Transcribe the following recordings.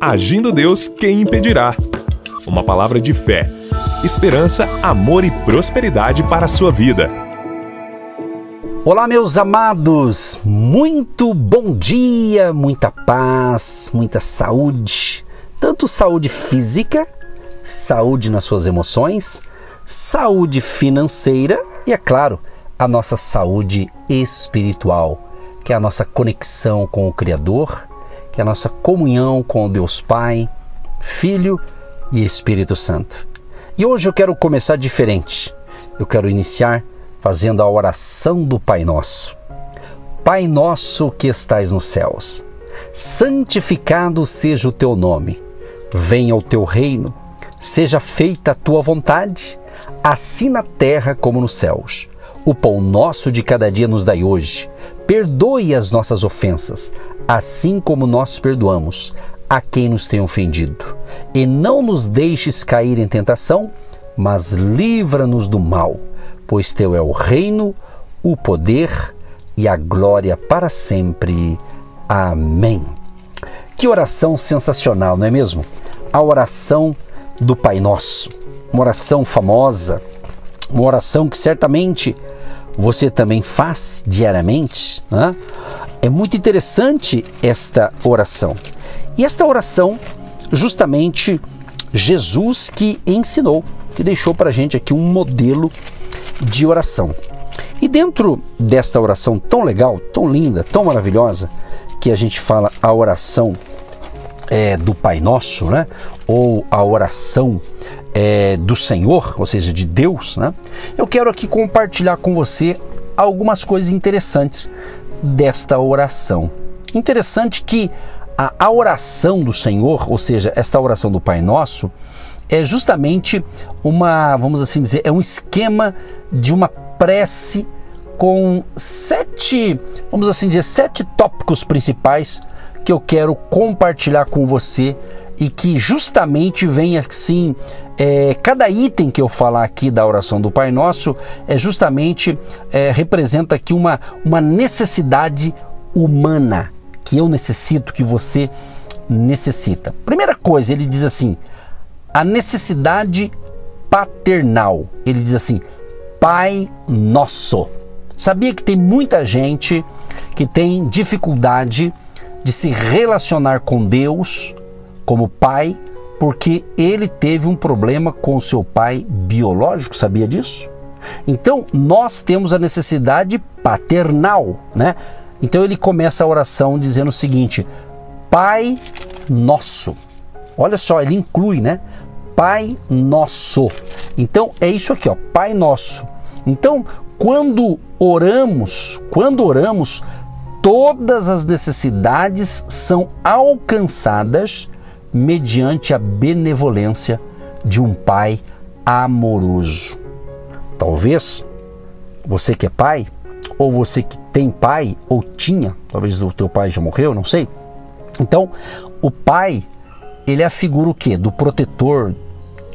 Agindo Deus, quem impedirá? Uma palavra de fé, esperança, amor e prosperidade para a sua vida. Olá, meus amados, muito bom dia, muita paz, muita saúde, tanto saúde física, saúde nas suas emoções, saúde financeira e, é claro, a nossa saúde espiritual, que é a nossa conexão com o Criador, que é a nossa comunhão com Deus Pai, Filho e Espírito Santo. E hoje eu quero começar diferente. Eu quero iniciar fazendo a oração do Pai Nosso. Pai nosso que estais nos céus, santificado seja o teu nome. Venha o teu reino. Seja feita a tua vontade, assim na terra como nos céus. O pão nosso de cada dia nos dai hoje. Perdoe as nossas ofensas, assim como nós perdoamos a quem nos tem ofendido. E não nos deixes cair em tentação, mas livra-nos do mal pois teu é o reino, o poder e a glória para sempre. Amém. Que oração sensacional, não é mesmo? A oração do Pai Nosso. Uma oração famosa, uma oração que certamente você também faz diariamente. Né? É muito interessante esta oração. E esta oração, justamente, Jesus que ensinou, que deixou para a gente aqui um modelo de oração. E dentro desta oração tão legal, tão linda, tão maravilhosa, que a gente fala a oração é, do Pai Nosso, né? ou a oração é, do Senhor, ou seja, de Deus, né? eu quero aqui compartilhar com você algumas coisas interessantes desta oração. Interessante que a, a oração do Senhor, ou seja, esta oração do Pai Nosso, é justamente uma, vamos assim dizer, é um esquema de uma prece com sete, vamos assim dizer, sete tópicos principais que eu quero compartilhar com você e que justamente vem assim, é, cada item que eu falar aqui da oração do Pai Nosso é justamente é, representa aqui uma, uma necessidade humana que eu necessito, que você necessita. Primeira coisa, ele diz assim: a necessidade paternal. Ele diz assim: Pai Nosso. Sabia que tem muita gente que tem dificuldade de se relacionar com Deus como pai porque ele teve um problema com seu pai biológico, sabia disso? Então, nós temos a necessidade paternal, né? Então ele começa a oração dizendo o seguinte: Pai Nosso. Olha só, ele inclui, né? Pai Nosso. Então é isso aqui, ó, Pai Nosso. Então, quando oramos, quando oramos, todas as necessidades são alcançadas mediante a benevolência de um pai amoroso. Talvez você que é pai, ou você que tem pai ou tinha, talvez o teu pai já morreu, não sei. Então, o pai ele é a figura o quê? Do protetor,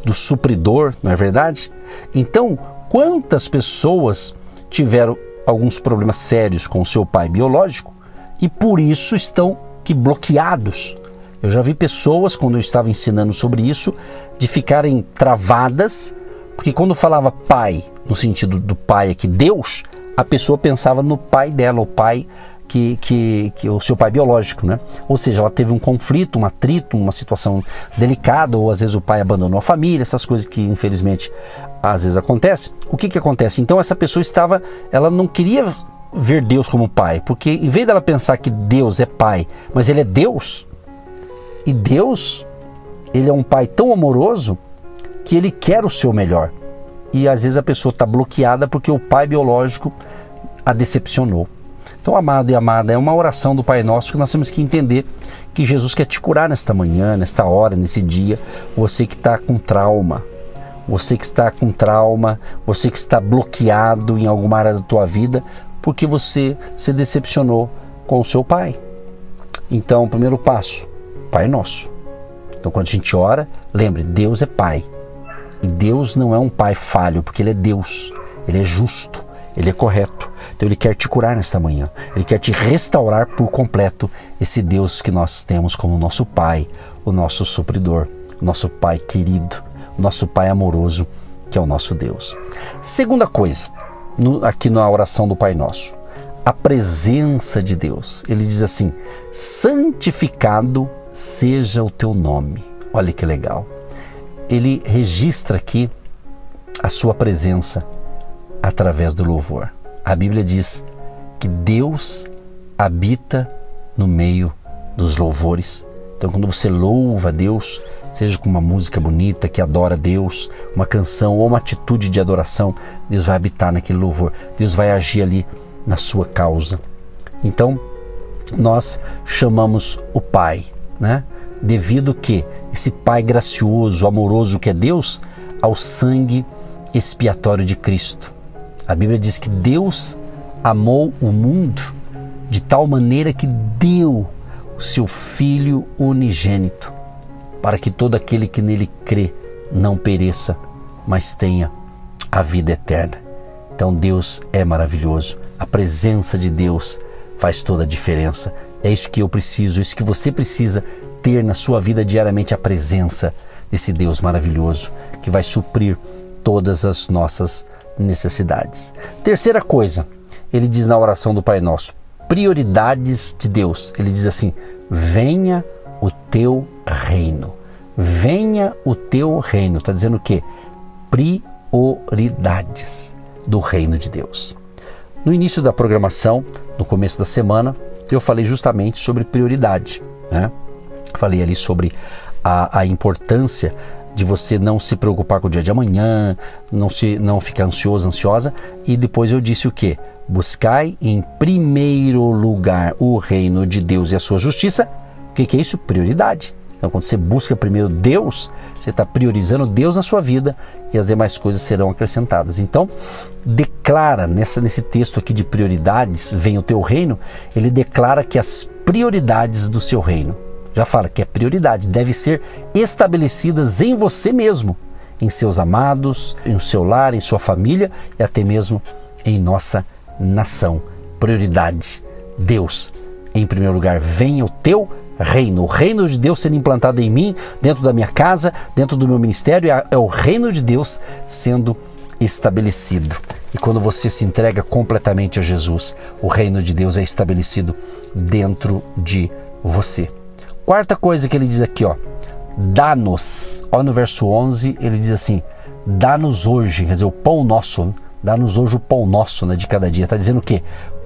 do supridor, não é verdade? Então, quantas pessoas tiveram alguns problemas sérios com o seu pai biológico e por isso estão que bloqueados? Eu já vi pessoas, quando eu estava ensinando sobre isso, de ficarem travadas, porque quando falava pai, no sentido do pai aqui, Deus, a pessoa pensava no pai dela, o pai que, que, que o seu pai biológico, né? Ou seja, ela teve um conflito, um atrito, uma situação delicada, ou às vezes o pai abandonou a família, essas coisas que infelizmente às vezes acontecem. O que que acontece? Então essa pessoa estava, ela não queria ver Deus como pai, porque em vez dela pensar que Deus é pai, mas ele é Deus, e Deus, ele é um pai tão amoroso que ele quer o seu melhor. E às vezes a pessoa está bloqueada porque o pai biológico a decepcionou. Então, amado e amada, é uma oração do Pai Nosso que nós temos que entender que Jesus quer te curar nesta manhã, nesta hora, nesse dia. Você que está com trauma, você que está com trauma, você que está bloqueado em alguma área da tua vida, porque você se decepcionou com o seu pai. Então, o primeiro passo, Pai Nosso. Então, quando a gente ora, lembre, Deus é Pai. E Deus não é um Pai falho, porque Ele é Deus, Ele é justo Ele é correto. Então ele quer te curar nesta manhã. Ele quer te restaurar por completo esse Deus que nós temos como nosso Pai, o nosso supridor, o nosso Pai querido, o nosso Pai amoroso, que é o nosso Deus. Segunda coisa, no, aqui na oração do Pai Nosso, a presença de Deus. Ele diz assim: santificado seja o teu nome. Olha que legal. Ele registra aqui a sua presença através do louvor. A Bíblia diz que Deus habita no meio dos louvores. Então, quando você louva a Deus, seja com uma música bonita que adora Deus, uma canção ou uma atitude de adoração, Deus vai habitar naquele louvor. Deus vai agir ali na sua causa. Então, nós chamamos o Pai, né? Devido que esse Pai gracioso, amoroso que é Deus, ao sangue expiatório de Cristo. A Bíblia diz que Deus amou o mundo de tal maneira que deu o seu Filho unigênito, para que todo aquele que nele crê não pereça, mas tenha a vida eterna. Então Deus é maravilhoso, a presença de Deus faz toda a diferença. É isso que eu preciso, é isso que você precisa ter na sua vida diariamente a presença desse Deus maravilhoso que vai suprir todas as nossas necessidades. Terceira coisa, ele diz na oração do Pai Nosso: prioridades de Deus. Ele diz assim: venha o teu reino. Venha o teu reino. Está dizendo o quê? Prioridades do reino de Deus. No início da programação, no começo da semana, eu falei justamente sobre prioridade. Né? Falei ali sobre a, a importância de você não se preocupar com o dia de amanhã, não se não ficar ansioso, ansiosa, e depois eu disse o que? Buscai em primeiro lugar o reino de Deus e a sua justiça. O que, que é isso? Prioridade. Então, quando você busca primeiro Deus, você está priorizando Deus na sua vida e as demais coisas serão acrescentadas. Então, declara nessa, nesse texto aqui de prioridades, vem o teu reino, ele declara que as prioridades do seu reino já fala que é prioridade, deve ser estabelecidas em você mesmo, em seus amados, em seu lar, em sua família e até mesmo em nossa nação. Prioridade, Deus. Em primeiro lugar, venha o teu reino. O reino de Deus sendo implantado em mim, dentro da minha casa, dentro do meu ministério, é, é o reino de Deus sendo estabelecido. E quando você se entrega completamente a Jesus, o reino de Deus é estabelecido dentro de você. Quarta coisa que ele diz aqui, ó, dá-nos. Olha no verso 11, ele diz assim: dá-nos hoje, quer dizer, o pão nosso, dá-nos hoje o pão nosso né, de cada dia. Está dizendo o quê?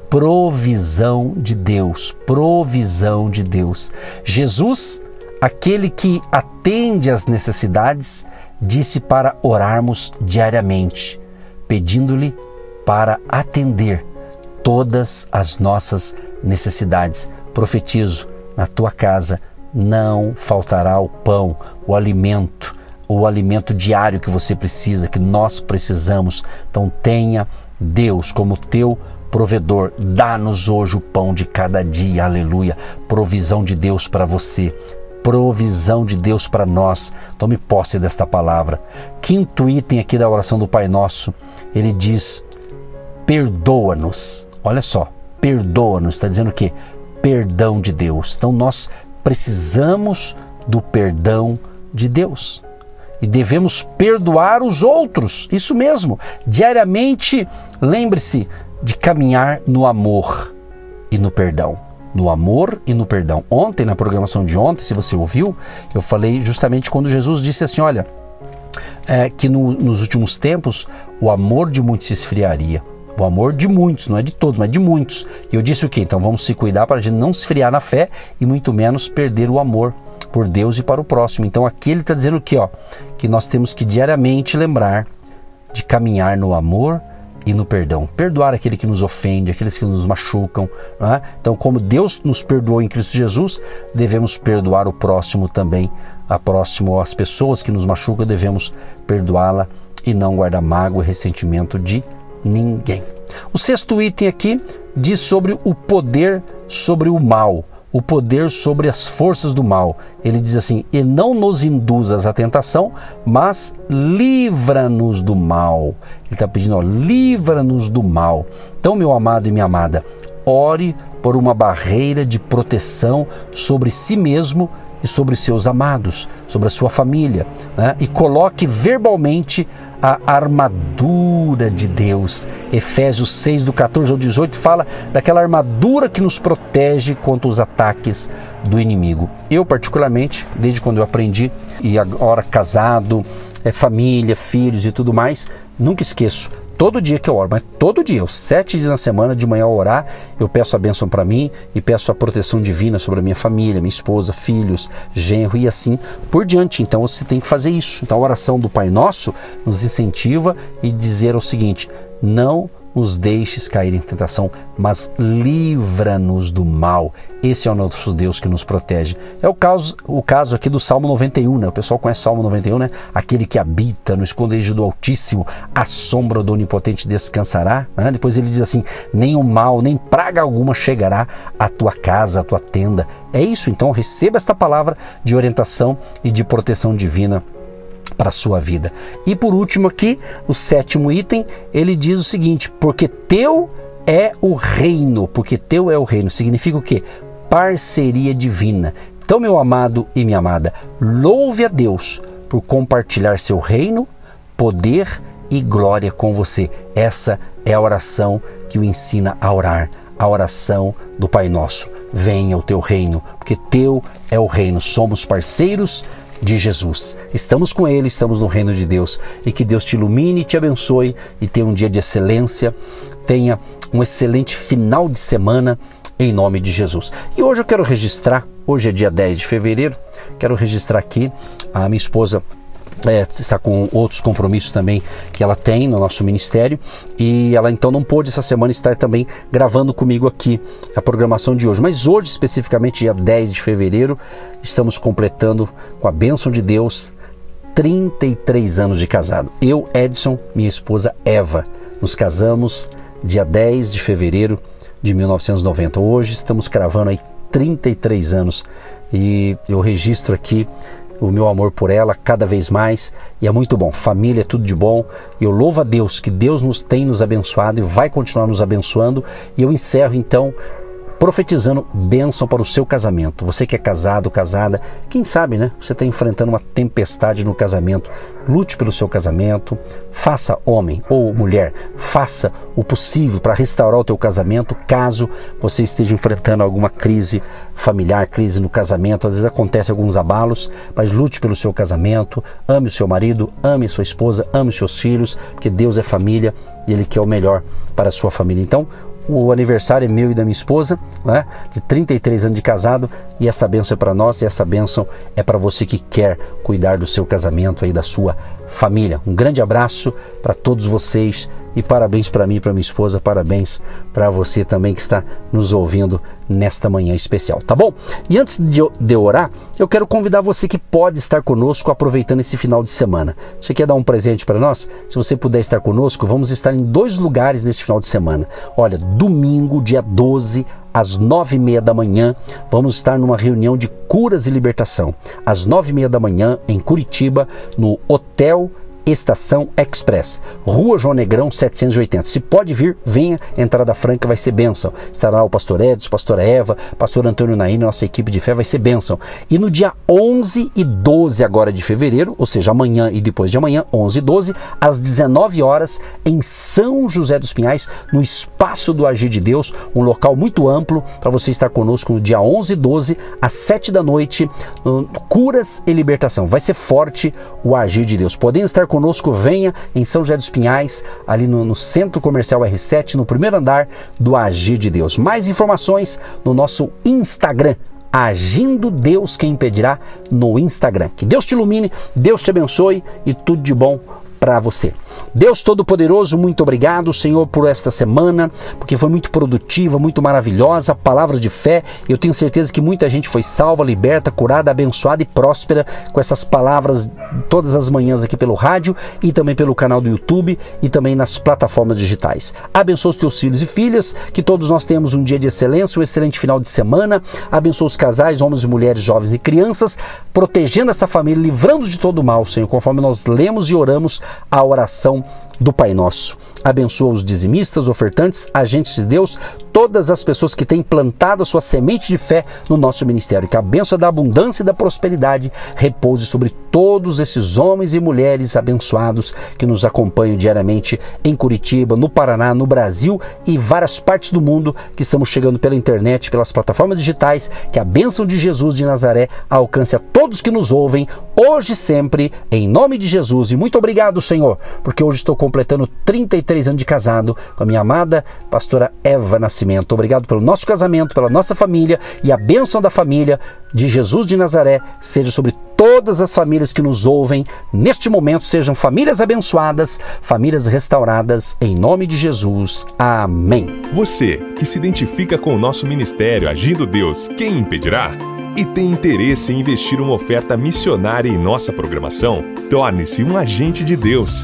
Provisão de Deus, provisão de Deus. Jesus, aquele que atende às necessidades, disse para orarmos diariamente, pedindo-lhe para atender todas as nossas necessidades. Profetizo na tua casa não faltará o pão, o alimento, o alimento diário que você precisa, que nós precisamos. Então tenha Deus como teu provedor. Dá-nos hoje o pão de cada dia. Aleluia. Provisão de Deus para você. Provisão de Deus para nós. Tome posse desta palavra. Quinto item aqui da oração do Pai Nosso, ele diz: perdoa-nos. Olha só, perdoa-nos. Está dizendo o quê? perdão de Deus. Então nós precisamos do perdão de Deus. E devemos perdoar os outros, isso mesmo. Diariamente, lembre-se de caminhar no amor e no perdão. No amor e no perdão. Ontem, na programação de ontem, se você ouviu, eu falei justamente quando Jesus disse assim: olha, é, que no, nos últimos tempos o amor de muitos se esfriaria, o amor de muitos, não é de todos, mas de muitos. E eu disse o quê? Então vamos se cuidar para a gente não esfriar na fé e muito menos perder o amor por Deus e para o próximo. Então aqui ele está dizendo o quê? Ó, que nós temos que diariamente lembrar de caminhar no amor e no perdão. Perdoar aquele que nos ofende, aqueles que nos machucam. É? Então, como Deus nos perdoou em Cristo Jesus, devemos perdoar o próximo também. A próximo, as pessoas que nos machucam, devemos perdoá-la e não guardar mágoa e ressentimento de ninguém. O sexto item aqui diz sobre o poder sobre o mal. O poder sobre as forças do mal. Ele diz assim: E não nos induzas à tentação, mas livra-nos do mal. Ele está pedindo, livra-nos do mal. Então, meu amado e minha amada, ore por uma barreira de proteção sobre si mesmo e sobre seus amados, sobre a sua família, né? e coloque verbalmente a armadura de Deus. Efésios 6, do 14 ao 18, fala daquela armadura que nos protege contra os ataques do inimigo. Eu, particularmente, desde quando eu aprendi, e agora casado, é, família, filhos e tudo mais, nunca esqueço todo dia que eu oro, mas todo dia, os sete dias na semana, de manhã eu orar, eu peço a bênção para mim e peço a proteção divina sobre a minha família, minha esposa, filhos, genro e assim por diante. Então você tem que fazer isso. Então a oração do Pai Nosso nos incentiva e dizer o seguinte: não nos deixes cair em tentação, mas livra-nos do mal. Esse é o nosso Deus que nos protege. É o caso, o caso aqui do Salmo 91, né? O pessoal conhece Salmo 91, né? Aquele que habita no esconderijo do Altíssimo, a sombra do Onipotente descansará. Né? Depois ele diz assim: nem o mal, nem praga alguma chegará à tua casa, à tua tenda. É isso, então receba esta palavra de orientação e de proteção divina para a sua vida. E por último aqui, o sétimo item, ele diz o seguinte: porque teu é o reino, porque teu é o reino, significa o quê? Parceria divina. Então, meu amado e minha amada, louve a Deus por compartilhar seu reino, poder e glória com você. Essa é a oração que o ensina a orar, a oração do Pai Nosso. Venha o teu reino, porque teu é o reino. Somos parceiros de Jesus. Estamos com Ele, estamos no reino de Deus e que Deus te ilumine, te abençoe e tenha um dia de excelência, tenha um excelente final de semana em nome de Jesus. E hoje eu quero registrar, hoje é dia 10 de fevereiro, quero registrar aqui a minha esposa é, está com outros compromissos também que ela tem no nosso ministério e ela então não pôde essa semana estar também gravando comigo aqui a programação de hoje. Mas hoje, especificamente, dia 10 de fevereiro, estamos completando, com a bênção de Deus, 33 anos de casado. Eu, Edson, minha esposa Eva, nos casamos dia 10 de fevereiro de 1990. Hoje estamos cravando aí 33 anos e eu registro aqui o meu amor por ela cada vez mais e é muito bom. Família é tudo de bom. Eu louvo a Deus que Deus nos tem nos abençoado e vai continuar nos abençoando. E eu encerro então profetizando bênção para o seu casamento. Você que é casado, casada, quem sabe, né? Você está enfrentando uma tempestade no casamento. Lute pelo seu casamento. Faça, homem ou mulher, faça o possível para restaurar o teu casamento, caso você esteja enfrentando alguma crise familiar, crise no casamento. Às vezes acontece alguns abalos, mas lute pelo seu casamento. Ame o seu marido, ame sua esposa, ame seus filhos, porque Deus é família e Ele quer o melhor para a sua família. Então, o aniversário meu e da minha esposa, né, de 33 anos de casado, e essa benção é para nós, e essa benção é para você que quer cuidar do seu casamento e da sua família. Um grande abraço para todos vocês e parabéns para mim para minha esposa, parabéns para você também que está nos ouvindo nesta manhã especial, tá bom? E antes de orar, eu quero convidar você que pode estar conosco aproveitando esse final de semana. Você quer dar um presente para nós? Se você puder estar conosco, vamos estar em dois lugares nesse final de semana. Olha, domingo, dia 12, às nove e meia da manhã, vamos estar numa reunião de curas e libertação. Às nove e meia da manhã, em Curitiba, no Hotel Estação Express, Rua João Negrão 780. Se pode vir, venha, entrada franca vai ser bênção. Estará o pastor Edson, pastora Eva, pastor Antônio Naína, nossa equipe de fé vai ser bênção. E no dia 11 e 12 agora de fevereiro, ou seja, amanhã e depois de amanhã, 11 e 12, às 19 horas, em São José dos Pinhais, no Espaço do Agir de Deus, um local muito amplo para você estar conosco no dia 11 e 12, às 7 da noite, no Curas e Libertação. Vai ser forte o Agir de Deus. Podem estar conosco conosco, venha em São José dos Pinhais, ali no, no Centro Comercial R7, no primeiro andar do Agir de Deus. Mais informações no nosso Instagram, Agindo Deus Quem Impedirá, no Instagram. Que Deus te ilumine, Deus te abençoe e tudo de bom para você. Deus Todo-Poderoso, muito obrigado, Senhor, por esta semana, porque foi muito produtiva, muito maravilhosa, palavra de fé. Eu tenho certeza que muita gente foi salva, liberta, curada, abençoada e próspera com essas palavras todas as manhãs aqui pelo rádio e também pelo canal do YouTube e também nas plataformas digitais. Abençoa os teus filhos e filhas, que todos nós tenhamos um dia de excelência, um excelente final de semana. Abençoa os casais, homens e mulheres, jovens e crianças, protegendo essa família, livrando de todo mal, Senhor, conforme nós lemos e oramos a oração do Pai Nosso. Abençoa os dizimistas, ofertantes, agentes de Deus, todas as pessoas que têm plantado a sua semente de fé no nosso ministério. Que a bênção da abundância e da prosperidade repouse sobre todos esses homens e mulheres abençoados que nos acompanham diariamente em Curitiba, no Paraná, no Brasil e várias partes do mundo que estamos chegando pela internet, pelas plataformas digitais. Que a bênção de Jesus de Nazaré alcance a todos que nos ouvem, hoje e sempre, em nome de Jesus. E muito obrigado, Senhor, porque hoje estou completando 33 anos de casado com a minha amada pastora Eva Nascimento. Obrigado pelo nosso casamento, pela nossa família e a bênção da família de Jesus de Nazaré seja sobre todas as famílias que nos ouvem neste momento, sejam famílias abençoadas, famílias restauradas, em nome de Jesus. Amém. Você que se identifica com o nosso ministério Agindo Deus, quem impedirá? E tem interesse em investir uma oferta missionária em nossa programação? Torne-se um agente de Deus